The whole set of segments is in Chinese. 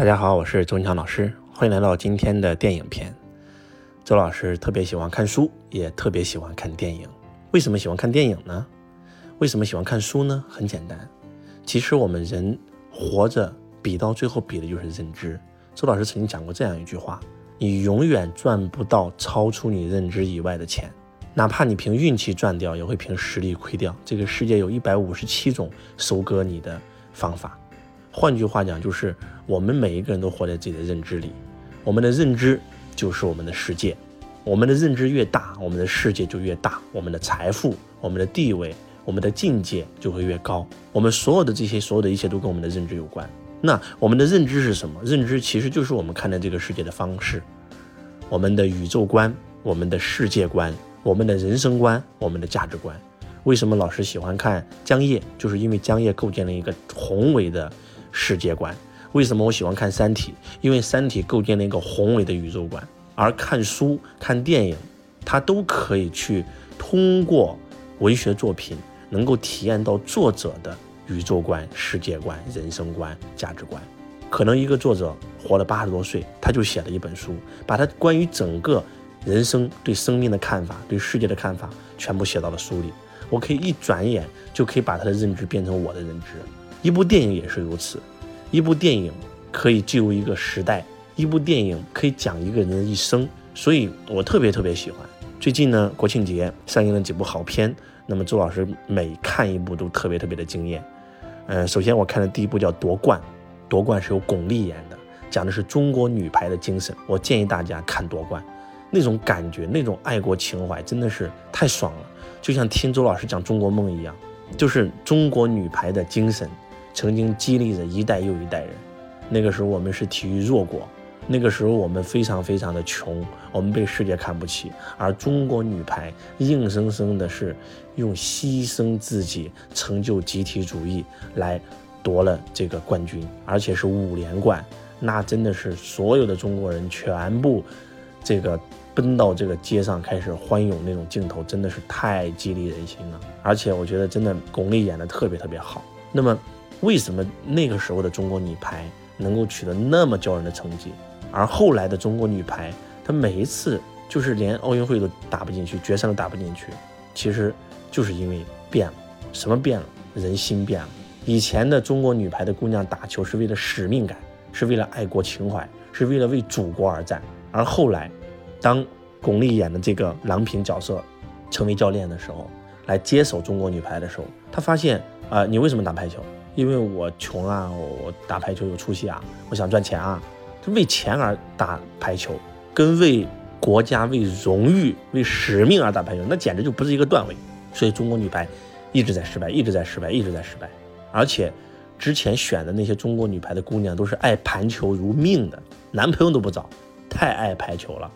大家好，我是周文强老师，欢迎来到今天的电影篇。周老师特别喜欢看书，也特别喜欢看电影。为什么喜欢看电影呢？为什么喜欢看书呢？很简单，其实我们人活着比到最后比的就是认知。周老师曾经讲过这样一句话：你永远赚不到超出你认知以外的钱，哪怕你凭运气赚掉，也会凭实力亏掉。这个世界有一百五十七种收割你的方法。换句话讲，就是我们每一个人都活在自己的认知里，我们的认知就是我们的世界，我们的认知越大，我们的世界就越大，我们的财富、我们的地位、我们的境界就会越高。我们所有的这些，所有的一切都跟我们的认知有关。那我们的认知是什么？认知其实就是我们看待这个世界的方式，我们的宇宙观、我们的世界观、我们的人生观、我们的价值观。为什么老师喜欢看江夜？就是因为江夜构建了一个宏伟的。世界观，为什么我喜欢看《三体》？因为《三体》构建了一个宏伟的宇宙观，而看书、看电影，它都可以去通过文学作品，能够体验到作者的宇宙观、世界观、人生观、价值观。可能一个作者活了八十多岁，他就写了一本书，把他关于整个人生、对生命的看法、对世界的看法，全部写到了书里。我可以一转眼就可以把他的认知变成我的认知。一部电影也是如此，一部电影可以记录一个时代，一部电影可以讲一个人的一生，所以我特别特别喜欢。最近呢，国庆节上映了几部好片，那么周老师每看一部都特别特别的惊艳。呃，首先我看的第一部叫《夺冠》，夺冠是由巩俐演的，讲的是中国女排的精神。我建议大家看《夺冠》，那种感觉，那种爱国情怀真的是太爽了，就像听周老师讲中国梦一样，就是中国女排的精神。曾经激励着一代又一代人。那个时候我们是体育弱国，那个时候我们非常非常的穷，我们被世界看不起。而中国女排硬生生的是用牺牲自己成就集体主义来夺了这个冠军，而且是五连冠。那真的是所有的中国人全部这个奔到这个街上开始欢涌那种镜头，真的是太激励人心了。而且我觉得真的巩俐演的特别特别好。那么。为什么那个时候的中国女排能够取得那么骄人的成绩，而后来的中国女排，她每一次就是连奥运会都打不进去，决赛都打不进去，其实就是因为变了。什么变了？人心变了。以前的中国女排的姑娘打球是为了使命感，是为了爱国情怀，是为了为祖国而战。而后来，当巩俐演的这个郎平角色成为教练的时候，来接手中国女排的时候，她发现啊，你为什么打排球？因为我穷啊，我打排球有出息啊，我想赚钱啊，为钱而打排球，跟为国家、为荣誉、为使命而打排球，那简直就不是一个段位。所以中国女排一直在失败，一直在失败，一直在失败。而且之前选的那些中国女排的姑娘都是爱盘球如命的，男朋友都不找，太爱排球了。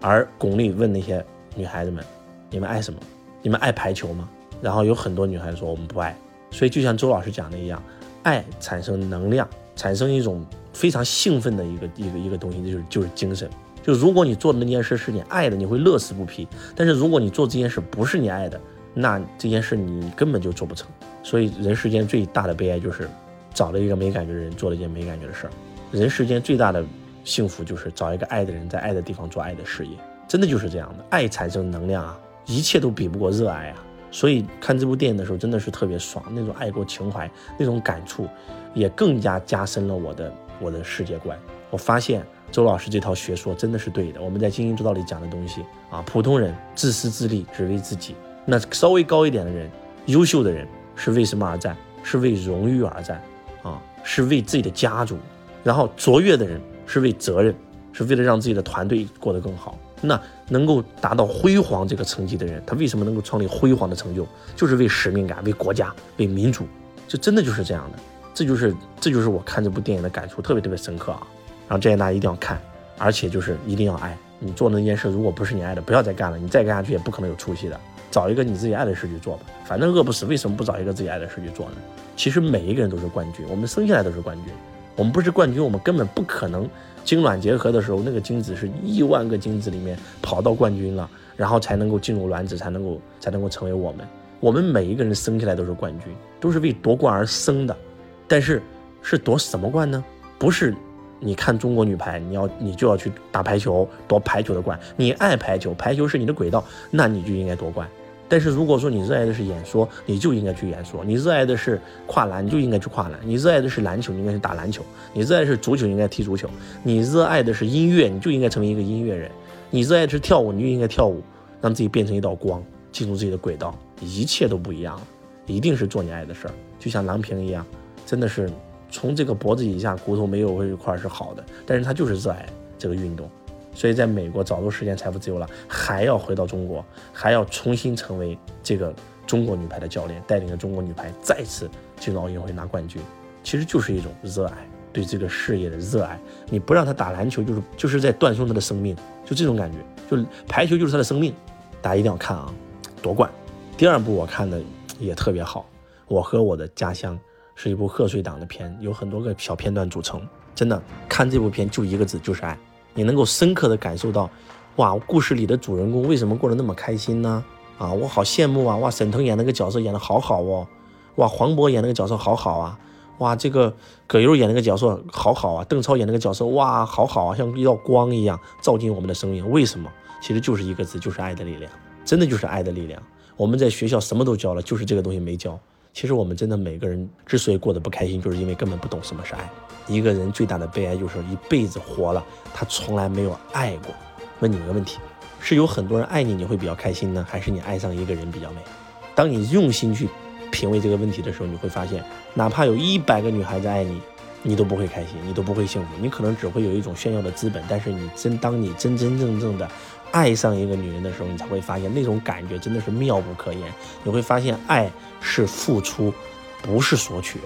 而巩俐问那些女孩子们：“你们爱什么？你们爱排球吗？”然后有很多女孩子说：“我们不爱。”所以，就像周老师讲的一样，爱产生能量，产生一种非常兴奋的一个一个一个东西，就是就是精神。就如果你做的那件事是你爱的，你会乐此不疲；但是如果你做这件事不是你爱的，那这件事你根本就做不成。所以，人世间最大的悲哀就是找了一个没感觉的人做了一件没感觉的事儿。人世间最大的幸福就是找一个爱的人，在爱的地方做爱的事业。真的就是这样的，爱产生能量啊，一切都比不过热爱啊。所以看这部电影的时候，真的是特别爽，那种爱国情怀，那种感触，也更加加深了我的我的世界观。我发现周老师这套学说真的是对的。我们在精英之道里讲的东西啊，普通人自私自利，只为自己；那稍微高一点的人，优秀的人是为什么而战？是为荣誉而战啊，是为自己的家族；然后卓越的人是为责任，是为了让自己的团队过得更好。那能够达到辉煌这个成绩的人，他为什么能够创立辉煌的成就？就是为使命感、为国家、为民主，这真的就是这样的。这就是这就是我看这部电影的感触，特别特别深刻啊！然后建议大家一定要看，而且就是一定要爱你做那件事。如果不是你爱的，不要再干了。你再干下去也不可能有出息的。找一个你自己爱的事去做吧，反正饿不死，为什么不找一个自己爱的事去做呢？其实每一个人都是冠军，我们生下来都是冠军。我们不是冠军，我们根本不可能。精卵结合的时候，那个精子是亿万个精子里面跑到冠军了，然后才能够进入卵子，才能够才能够成为我们。我们每一个人生下来都是冠军，都是为夺冠而生的。但是是夺什么冠呢？不是你看中国女排，你要你就要去打排球，夺排球的冠。你爱排球，排球是你的轨道，那你就应该夺冠。但是如果说你热爱的是演说，你就应该去演说；你热爱的是跨栏，你就应该去跨栏；你热爱的是篮球，你应该去打篮球；你热爱是足球，应该踢足球；你热爱的是音乐，你就应该成为一个音乐人；你热爱的是跳舞，你就应该跳舞，让自己变成一道光，进入自己的轨道，一切都不一样了。一定是做你爱的事儿，就像郎平一样，真的是从这个脖子以下骨头没有一块是好的，但是他就是热爱这个运动。所以，在美国早都实现财富自由了，还要回到中国，还要重新成为这个中国女排的教练，带领着中国女排再次进入奥运会拿冠军，其实就是一种热爱，对这个事业的热爱。你不让他打篮球，就是就是在断送他的生命，就这种感觉。就排球就是他的生命，大家一定要看啊！夺冠。第二部我看的也特别好，我和我的家乡是一部贺岁档的片，有很多个小片段组成，真的看这部片就一个字，就是爱。你能够深刻的感受到，哇，故事里的主人公为什么过得那么开心呢？啊，我好羡慕啊！哇，沈腾演那个角色演的好好哦，哇，黄渤演那个角色好好啊，哇，这个葛优演那个角色好好啊，邓超演那个角色哇，好好啊，像一道光一样照进我们的生命。为什么？其实就是一个字，就是爱的力量，真的就是爱的力量。我们在学校什么都教了，就是这个东西没教。其实我们真的每个人之所以过得不开心，就是因为根本不懂什么是爱。一个人最大的悲哀就是一辈子活了，他从来没有爱过。问你们个问题：是有很多人爱你，你会比较开心呢，还是你爱上一个人比较美？当你用心去品味这个问题的时候，你会发现，哪怕有一百个女孩子爱你，你都不会开心，你都不会幸福，你可能只会有一种炫耀的资本。但是你真当你真真正正的爱上一个女人的时候，你才会发现那种感觉真的是妙不可言。你会发现，爱是付出，不是索取，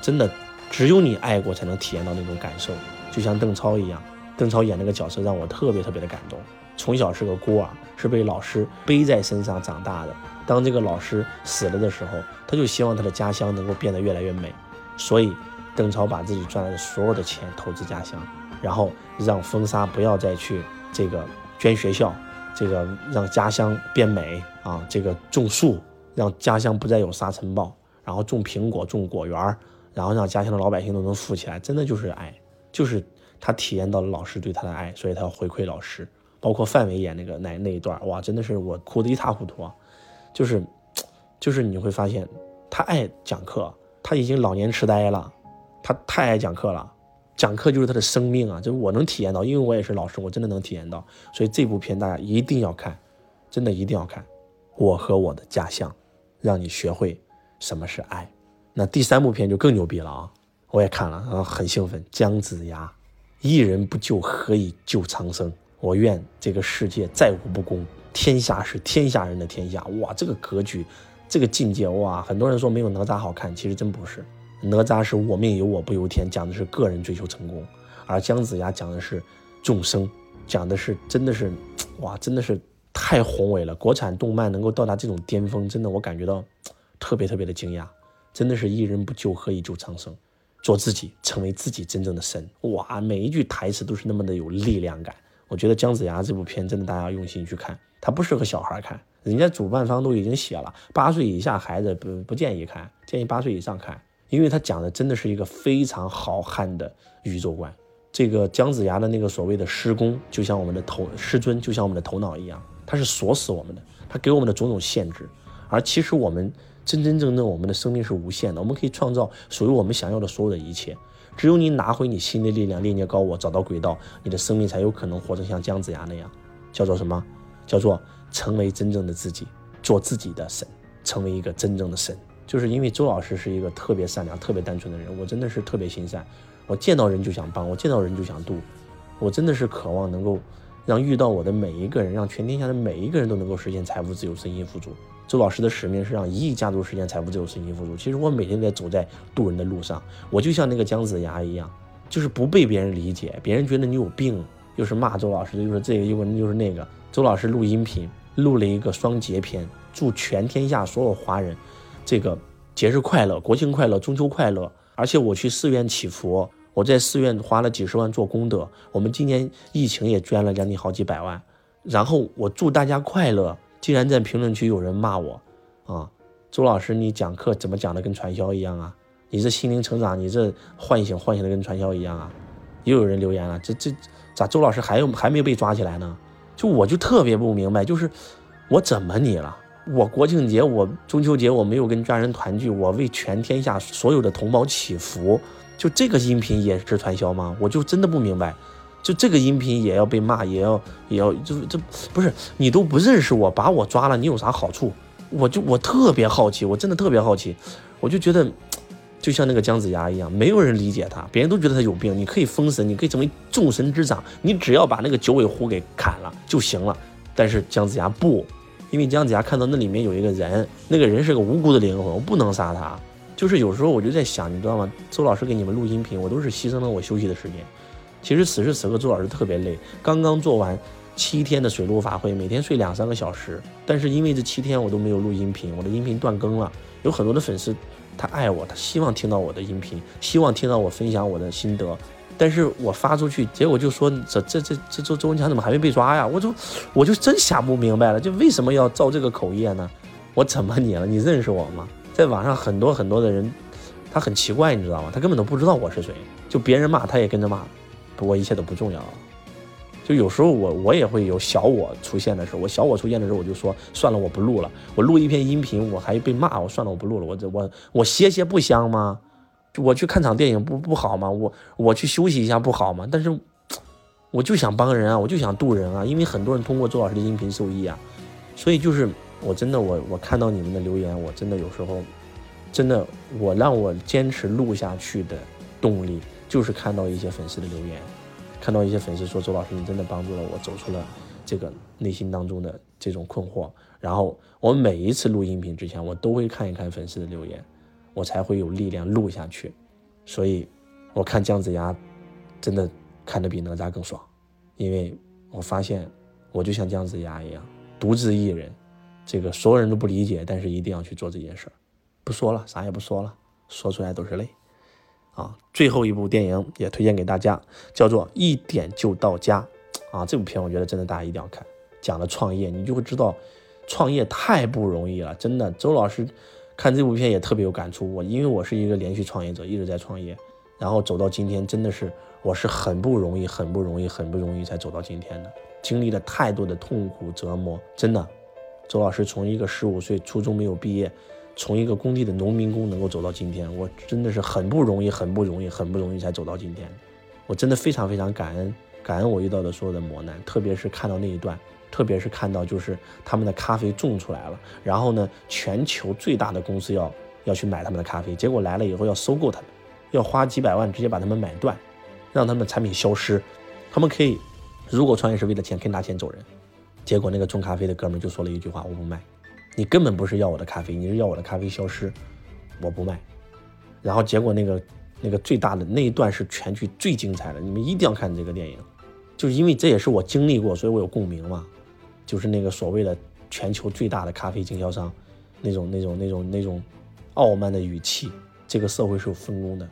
真的。只有你爱过，才能体验到那种感受，就像邓超一样。邓超演那个角色让我特别特别的感动。从小是个孤儿，是被老师背在身上长大的。当这个老师死了的时候，他就希望他的家乡能够变得越来越美。所以，邓超把自己赚来的所有的钱投资家乡，然后让风沙不要再去这个捐学校，这个让家乡变美啊，这个种树，让家乡不再有沙尘暴，然后种苹果，种果园。然后让家乡的老百姓都能富起来，真的就是爱，就是他体验到了老师对他的爱，所以他要回馈老师。包括范伟演那个那那一段，哇，真的是我哭得一塌糊涂啊！就是，就是你会发现，他爱讲课，他已经老年痴呆了，他太爱讲课了，讲课就是他的生命啊！就我能体验到，因为我也是老师，我真的能体验到。所以这部片大家一定要看，真的一定要看。我和我的家乡，让你学会什么是爱。那第三部片就更牛逼了啊！我也看了啊，很兴奋。姜子牙，一人不救，何以救苍生？我愿这个世界再无不公，天下是天下人的天下。哇，这个格局，这个境界，哇！很多人说没有哪吒好看，其实真不是。哪吒是我命由我不由天，讲的是个人追求成功；而姜子牙讲的是众生，讲的是真的是，哇，真的是太宏伟了。国产动漫能够到达这种巅峰，真的我感觉到特别特别的惊讶。真的是一人不救，何以救苍生？做自己，成为自己真正的神。哇，每一句台词都是那么的有力量感。我觉得姜子牙这部片真的大家要用心去看，它不适合小孩看。人家主办方都已经写了，八岁以下孩子不不建议看，建议八岁以上看，因为他讲的真的是一个非常浩瀚的宇宙观。这个姜子牙的那个所谓的师公，就像我们的头师尊，就像我们的头脑一样，他是锁死我们的，他给我们的种种限制。而其实我们。真真正正，我们的生命是无限的，我们可以创造属于我们想要的所有的一切。只有你拿回你心的力量，链接高我，找到轨道，你的生命才有可能活成像姜子牙那样，叫做什么？叫做成为真正的自己，做自己的神，成为一个真正的神。就是因为周老师是一个特别善良、特别单纯的人，我真的是特别心善，我见到人就想帮，我见到人就想渡，我真的是渴望能够让遇到我的每一个人，让全天下的每一个人都能够实现财富自由、身心富足。周老师的使命是让一亿家族实现财富自由、身心富足。其实我每天在走在渡人的路上，我就像那个姜子牙一样，就是不被别人理解，别人觉得你有病，又是骂周老师，又是这个，又是又是那个。周老师录音频，录了一个双节篇，祝全天下所有华人，这个节日快乐，国庆快乐，中秋快乐。而且我去寺院祈福，我在寺院花了几十万做功德。我们今年疫情也捐了将近好几百万，然后我祝大家快乐。竟然在评论区有人骂我，啊，周老师，你讲课怎么讲的跟传销一样啊？你这心灵成长，你这唤醒唤醒的跟传销一样啊？又有人留言了，这这咋周老师还有还没被抓起来呢？就我就特别不明白，就是我怎么你了？我国庆节我中秋节我没有跟家人团聚，我为全天下所有的同胞祈福，就这个音频也是传销吗？我就真的不明白，就这个音频也要被骂，也要也要就这不是你都不认识我，把我抓了，你有啥好处？我就我特别好奇，我真的特别好奇，我就觉得。就像那个姜子牙一样，没有人理解他，别人都觉得他有病。你可以封神，你可以成为众神之长，你只要把那个九尾狐给砍了就行了。但是姜子牙不，因为姜子牙看到那里面有一个人，那个人是个无辜的灵魂，我不能杀他。就是有时候我就在想，你知道吗？周老师给你们录音频，我都是牺牲了我休息的时间。其实此时此刻，周老师特别累，刚刚做完七天的水陆法会，每天睡两三个小时，但是因为这七天我都没有录音频，我的音频断更了，有很多的粉丝。他爱我，他希望听到我的音频，希望听到我分享我的心得，但是我发出去，结果就说这这这这周周文强怎么还没被抓呀？我就我就真想不明白了，就为什么要造这个口业呢？我怎么你了？你认识我吗？在网上很多很多的人，他很奇怪，你知道吗？他根本都不知道我是谁，就别人骂他也跟着骂，不过一切都不重要了。就有时候我我也会有小我出现的时候，我小我出现的时候，我就说算了，我不录了。我录一篇音频，我还被骂，我算了，我不录了。我这我我歇歇不香吗？我去看场电影不不好吗？我我去休息一下不好吗？但是我就想帮人啊，我就想渡人啊，因为很多人通过周老师的音频受益啊。所以就是我真的我我看到你们的留言，我真的有时候真的我让我坚持录下去的动力，就是看到一些粉丝的留言。看到一些粉丝说：“周老师，你真的帮助了我走出了这个内心当中的这种困惑。”然后我每一次录音频之前，我都会看一看粉丝的留言，我才会有力量录下去。所以，我看姜子牙，真的看得比哪吒更爽，因为我发现我就像姜子牙一样，独自一人，这个所有人都不理解，但是一定要去做这件事儿。不说了，啥也不说了，说出来都是泪。啊，最后一部电影也推荐给大家，叫做《一点就到家》啊，这部片我觉得真的大家一定要看，讲了创业，你就会知道，创业太不容易了，真的。周老师看这部片也特别有感触，我因为我是一个连续创业者，一直在创业，然后走到今天，真的是我是很不容易，很不容易，很不容易才走到今天的，经历了太多的痛苦折磨，真的。周老师从一个十五岁初中没有毕业。从一个工地的农民工能够走到今天，我真的是很不容易，很不容易，很不容易才走到今天。我真的非常非常感恩，感恩我遇到的所有的磨难，特别是看到那一段，特别是看到就是他们的咖啡种出来了，然后呢，全球最大的公司要要去买他们的咖啡，结果来了以后要收购他们，要花几百万直接把他们买断，让他们产品消失，他们可以，如果创业是为了钱，可以拿钱走人。结果那个种咖啡的哥们就说了一句话：我不卖。你根本不是要我的咖啡，你是要我的咖啡消失，我不卖。然后结果那个那个最大的那一段是全剧最精彩的，你们一定要看这个电影，就是因为这也是我经历过，所以我有共鸣嘛。就是那个所谓的全球最大的咖啡经销商，那种那种那种那种傲慢的语气。这个社会是有分工的，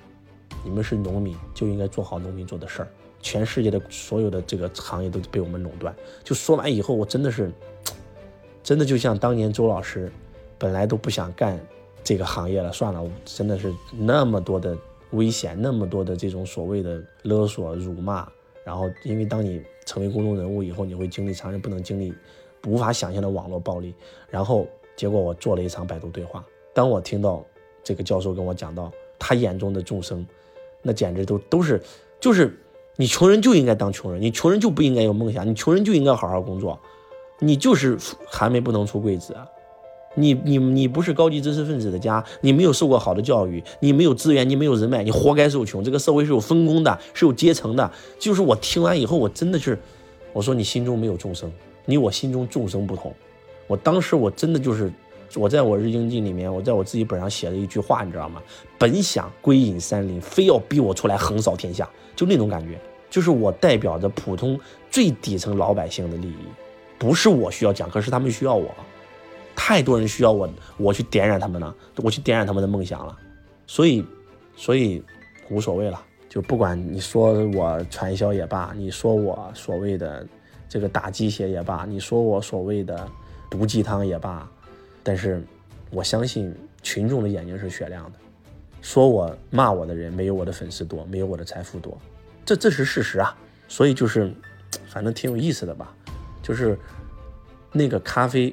你们是农民就应该做好农民做的事儿。全世界的所有的这个行业都被我们垄断。就说完以后，我真的是。真的就像当年周老师，本来都不想干这个行业了，算了，真的是那么多的危险，那么多的这种所谓的勒索、辱骂，然后因为当你成为公众人物以后，你会经历常人不能经历、无法想象的网络暴力，然后结果我做了一场百度对话，当我听到这个教授跟我讲到他眼中的众生，那简直都都是就是你穷人就应该当穷人，你穷人就不应该有梦想，你穷人就应该好好工作。你就是寒梅不能出贵子啊！你你你不是高级知识分子的家，你没有受过好的教育，你没有资源，你没有人脉，你活该受穷。这个社会是有分工的，是有阶层的。就是我听完以后，我真的是，我说你心中没有众生，你我心中众生不同。我当时我真的就是，我在我日经记里面，我在我自己本上写了一句话，你知道吗？本想归隐山林，非要逼我出来横扫天下，就那种感觉，就是我代表着普通最底层老百姓的利益。不是我需要讲，课是他们需要我，太多人需要我，我去点燃他们了，我去点燃他们的梦想了，所以，所以无所谓了，就不管你说我传销也罢，你说我所谓的这个打鸡血也罢，你说我所谓的毒鸡汤也罢，但是我相信群众的眼睛是雪亮的，说我骂我的人没有我的粉丝多，没有我的财富多。这这是事实啊。所以就是，反正挺有意思的吧。就是那个咖啡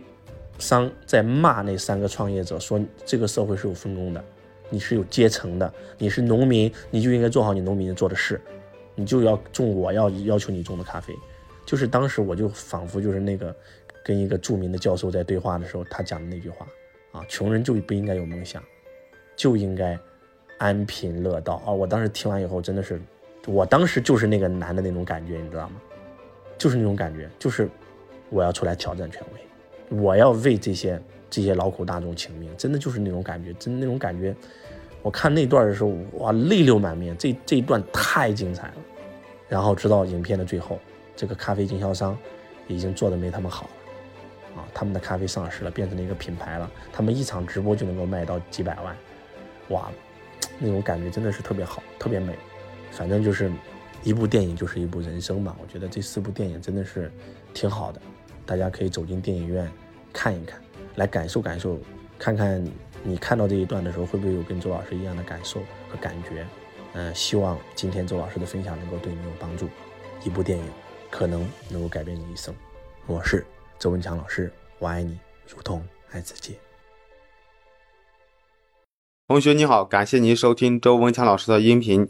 商在骂那三个创业者，说这个社会是有分工的，你是有阶层的，你是农民，你就应该做好你农民做的事，你就要种我要要求你种的咖啡。就是当时我就仿佛就是那个跟一个著名的教授在对话的时候，他讲的那句话啊，穷人就不应该有梦想，就应该安贫乐道啊。我当时听完以后真的是，我当时就是那个男的那种感觉，你知道吗？就是那种感觉，就是。我要出来挑战权威，我要为这些这些劳苦大众请命，真的就是那种感觉，真那种感觉。我看那段的时候，哇，泪流满面，这这一段太精彩了。然后直到影片的最后，这个咖啡经销商已经做的没他们好了，啊，他们的咖啡上市了，变成了一个品牌了，他们一场直播就能够卖到几百万，哇，那种感觉真的是特别好，特别美。反正就是一部电影就是一部人生吧，我觉得这四部电影真的是挺好的。大家可以走进电影院看一看，来感受感受，看看你看到这一段的时候会不会有跟周老师一样的感受和感觉。嗯，希望今天周老师的分享能够对你有帮助。一部电影可能能够改变你一生。我是周文强老师，我爱你如同爱自己。同学你好，感谢您收听周文强老师的音频。